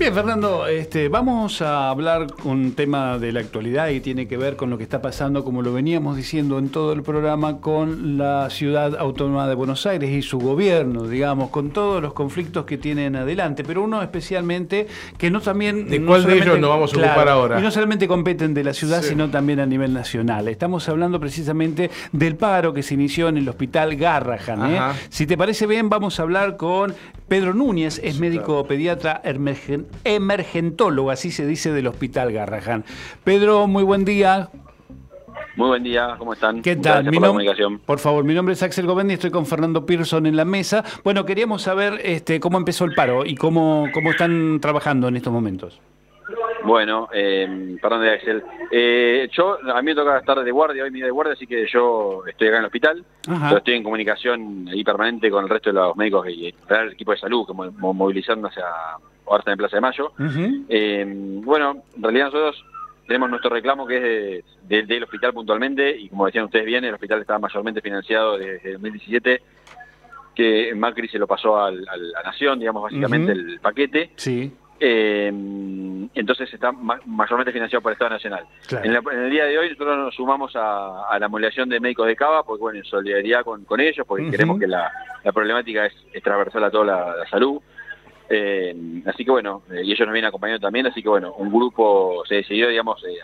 Bien, Fernando, este, vamos a hablar un tema de la actualidad y tiene que ver con lo que está pasando, como lo veníamos diciendo en todo el programa, con la ciudad autónoma de Buenos Aires y su gobierno, digamos, con todos los conflictos que tienen adelante, pero uno especialmente que no también... ¿De cuál de ellos nos vamos a ocupar ahora? Y no solamente competen de la ciudad, sino también a nivel nacional. Estamos hablando precisamente del paro que se inició en el hospital Garrahan. ¿eh? Si te parece bien, vamos a hablar con Pedro Núñez, es médico pediatra emergentólogo, así se dice del Hospital Garrahan. Pedro, muy buen día. Muy buen día, ¿cómo están? ¿Qué tal? Mi por, por favor, mi nombre es Axel Govendi, estoy con Fernando Pearson en la mesa. Bueno, queríamos saber este, cómo empezó el paro y cómo, cómo están trabajando en estos momentos. Bueno, eh, perdón de Axel. Eh, yo, a mí me toca estar de guardia, hoy mi día de guardia, así que yo estoy acá en el hospital. Pero estoy en comunicación ahí permanente con el resto de los médicos y el equipo de salud que movilizando hacia ahora está en Plaza de Mayo. eh, bueno, en realidad nosotros tenemos nuestro reclamo que es del hospital puntualmente y como decían ustedes bien, el hospital está mayormente financiado desde 2017 que Macri se lo pasó al, a la Nación, digamos, básicamente el paquete. Sí. Eh, entonces está mayormente financiado por el Estado Nacional. En, el día de hoy nosotros nos sumamos a, la movilización de médicos de Cava, porque bueno, en solidaridad con, ellos, porque queremos que la, problemática es, transversal a toda la, salud. Eh, así que bueno, eh, y ellos nos vienen acompañando también, así que bueno, un grupo se decidió, digamos, eh,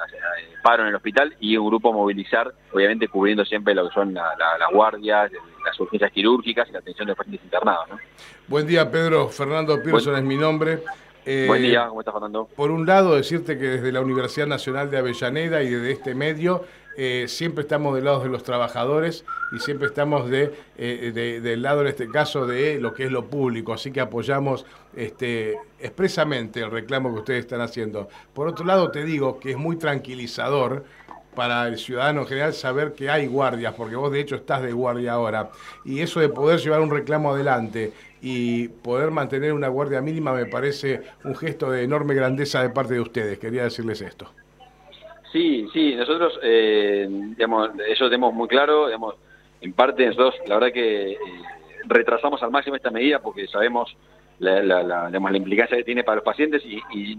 paro en el hospital y un grupo movilizar, obviamente cubriendo siempre lo que son las guardias, las urgencias quirúrgicas y la atención de pacientes internados. Buen día, Pedro. Fernando Pearson es mi nombre. Buen día, eh, ¿cómo estás, Fernando? Por un lado, decirte que desde la Universidad Nacional de Avellaneda y desde este medio eh, siempre estamos del lado de los trabajadores y siempre estamos eh, del lado, en este caso, de lo que es lo público. Así que apoyamos este, expresamente el reclamo que ustedes están haciendo. Por otro lado, te digo que es muy tranquilizador para el ciudadano en general saber que hay guardias, porque vos de hecho estás de guardia ahora. Y eso de poder llevar un reclamo adelante y poder mantener una guardia mínima me parece un gesto de enorme grandeza de parte de ustedes. Quería decirles esto. Sí, sí, nosotros, eh, digamos, eso tenemos muy claro, digamos, en parte nosotros, la verdad que eh, retrasamos al máximo esta medida porque sabemos la, la, implicancia que tiene para los pacientes y,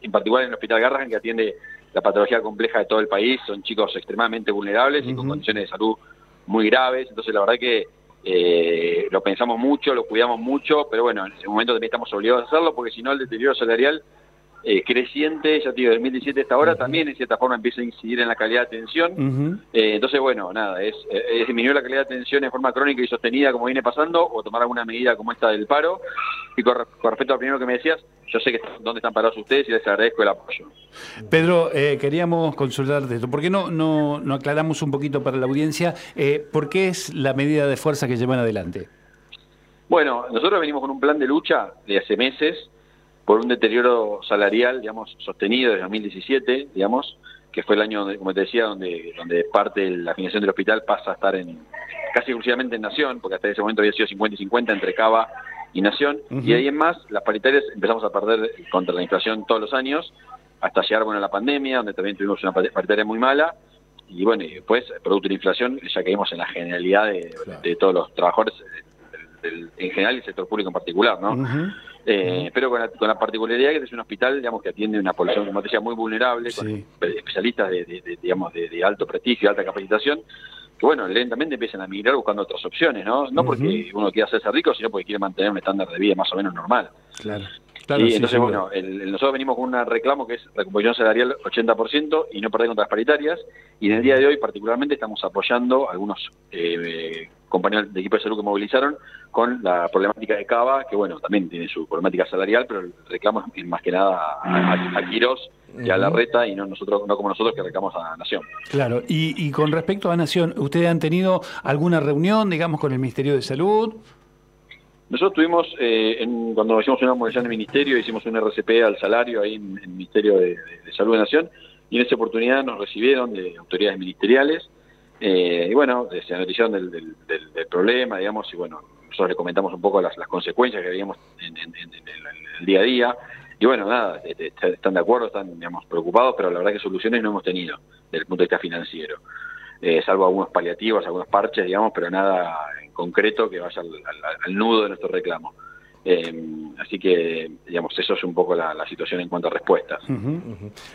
en particular en el Hospital Garrahan que atiende la patología compleja de todo el país, son chicos extremadamente vulnerables y con condiciones de salud muy graves, entonces la verdad que eh, lo pensamos mucho, lo cuidamos mucho, pero bueno, en ese momento también estamos obligados a hacerlo porque si no el deterioro salarial eh, creciente, ya te digo, 2017 hasta ahora, también en cierta forma empieza a incidir en la calidad de atención. Eh, entonces, bueno, nada, es, es, disminuir la calidad de atención en forma crónica y sostenida como viene pasando, o tomar alguna medida como esta del paro. Y con, respecto al primero que me decías, yo sé que dónde están parados ustedes y les agradezco el apoyo. Pedro, eh, queríamos consultar de esto. ¿Por qué no, no, no aclaramos un poquito para la audiencia por qué es la medida de fuerza que llevan adelante? Bueno, nosotros venimos con un plan de lucha de hace meses por un deterioro salarial, digamos, sostenido desde 2017, digamos, que fue el año, donde, como te decía, donde, donde parte de la financiación del hospital pasa a estar en casi exclusivamente en Nación, porque hasta ese momento había sido 50 y 50 entre Cava y Nación, y ahí en más, las paritarias empezamos a perder contra la inflación todos los años, hasta llegar bueno, a la pandemia, donde también tuvimos una paritaria muy mala, y bueno, y después, producto de la inflación, ya caímos en la generalidad de, todos los trabajadores, en general y el sector público en particular, ¿no? Eh, pero con la, particularidad que es un hospital digamos que atiende una población como decía muy vulnerable con especialistas de, digamos de, alto prestigio alta capacitación que bueno lentamente empiezan a migrar buscando otras opciones no no porque uno quiere hacerse rico sino porque quiere mantener un estándar de vida más o menos normal. Claro. Y entonces, bueno, el, nosotros venimos con un reclamo que es recomposición salarial 80% y no perder contra las paritarias. Y en el día de hoy, particularmente, estamos apoyando a algunos eh, compañeros de equipo de salud que movilizaron con la problemática de Cava, que bueno, también tiene su problemática salarial, pero el reclamo es más que nada a, a, Quirós y a la reta y no nosotros no como nosotros que reclamamos a Nación. Claro, y, y con respecto a Nación, ¿ustedes han tenido alguna reunión, digamos, con el Ministerio de Salud? Nosotros tuvimos, eh, en, cuando hicimos una movilización del Ministerio, hicimos un RCP al salario ahí en, el Ministerio de, Salud de Nación, y en esa oportunidad nos recibieron de autoridades ministeriales, eh, y bueno, se anoticiaron del, del, problema, digamos, y bueno, nosotros le comentamos un poco las, las consecuencias que veíamos en, el día a día. y bueno, nada, este, están de acuerdo, están digamos, preocupados, pero la verdad que soluciones no hemos tenido desde el punto de vista financiero. Eh, salvo algunos paliativos, algunos parches, digamos, pero nada en concreto que vaya al nudo de nuestro reclamo. Eh, así que, digamos, eso es un poco la, situación en cuanto a respuestas.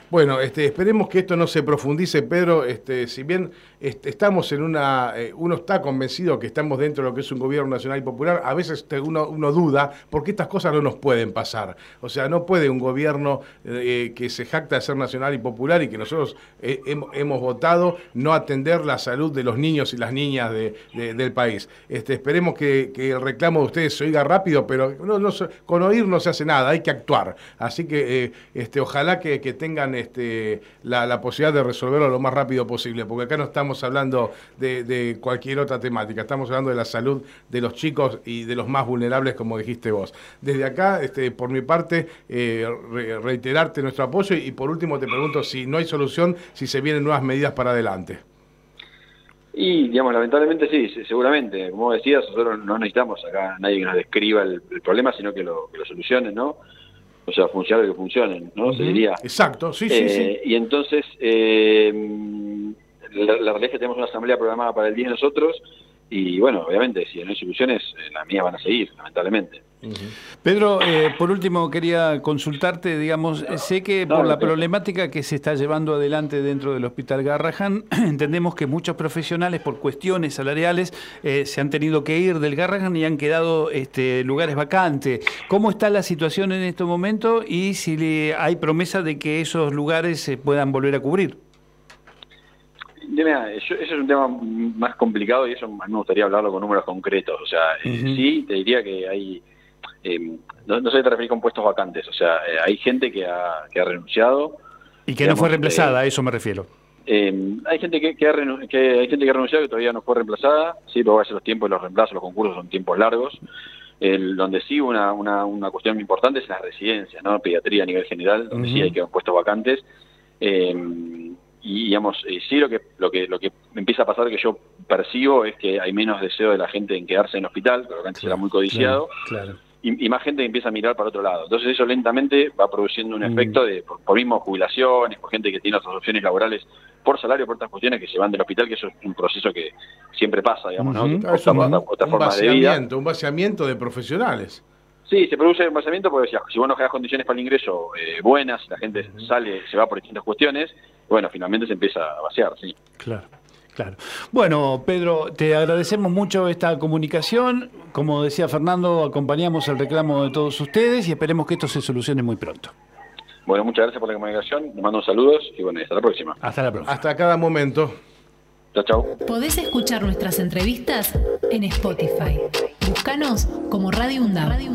Bueno, este, esperemos que esto no se profundice, Pedro. Este, si bien estamos en una. Eh, uno está convencido que estamos dentro de lo que es un gobierno nacional y popular, a veces uno, uno duda porque estas cosas no nos pueden pasar. O sea, no puede un gobierno eh, que se jacta de ser nacional y popular y que nosotros hemos, votado no atender la salud de los niños y las niñas del país. Este, esperemos que, el reclamo de ustedes se oiga rápido, pero no, con oír no se hace nada, hay que actuar. Así que eh, este, ojalá que, tengan este, la, posibilidad de resolverlo lo más rápido posible, porque acá no estamos hablando de, cualquier otra temática, estamos hablando de la salud de los chicos y de los más vulnerables, como dijiste vos. Desde acá, este, por mi parte, eh, reiterarte nuestro apoyo y por último te pregunto si no hay solución, si se vienen nuevas medidas para adelante. Y, digamos, lamentablemente sí, seguramente. Como decías, nosotros no necesitamos acá nadie que nos describa el, problema, sino que lo, que lo solucione, ¿no? O sea, funcionar que funcionen, ¿no? Se diría. Exacto, sí, sí, sí. Eh, y entonces, eh, la, la, realidad es que tenemos una asamblea programada para el día de nosotros, y bueno, obviamente, si no hay soluciones, eh, las mías van a seguir, lamentablemente. Pedro, eh, por último quería consultarte, digamos, sé que por la problemática que se está llevando adelante dentro del Hospital Garrahan, entendemos que muchos profesionales por cuestiones salariales eh, se han tenido que ir del Garrahan y han quedado este, lugares vacantes. ¿Cómo está la situación en este momento y si hay promesa de que esos lugares se puedan volver a cubrir? Eso, es un tema más complicado y eso me gustaría hablarlo con números concretos. O sea, sí, te diría que hay eh, no, sé si te referís con puestos vacantes, o sea, eh, hay gente que ha, que ha renunciado. Y que no fue reemplazada, a eso me refiero. Eh, hay gente que, que, ha que, hay gente que ha renunciado que todavía no fue reemplazada, sí, porque a veces los tiempos de los reemplazos, los concursos son tiempos largos. El, donde sí una, una, una cuestión importante es la residencia, ¿no? Pediatría a nivel general, donde sí hay que puestos vacantes. Y digamos, sí lo que, lo que lo que empieza a pasar que yo percibo es que hay menos deseo de la gente en quedarse en hospital, que antes era muy codiciado. claro y, más gente empieza a mirar para otro lado. Entonces eso lentamente va produciendo un mm. efecto de, por, mismo jubilaciones, por gente que tiene otras opciones laborales, por salario, por otras cuestiones que se van del hospital, que eso es un proceso que siempre pasa, digamos, ¿no? un, vaciamiento, un vaciamiento de profesionales. Sí, se produce un vaciamiento porque si vos no generas condiciones para el ingreso eh, buenas, la gente sale, se va por distintas cuestiones, bueno, finalmente se empieza a vaciar, sí. Claro. Claro. Bueno, Pedro, te agradecemos mucho esta comunicación. Como decía Fernando, acompañamos el reclamo de todos ustedes y esperemos que esto se solucione muy pronto. Bueno, muchas gracias por la comunicación. Les mando saludos y bueno, hasta la próxima. Hasta la próxima. Hasta cada momento. Chao, chao. Podés escuchar nuestras entrevistas en Spotify. Búscanos como Radio. Radio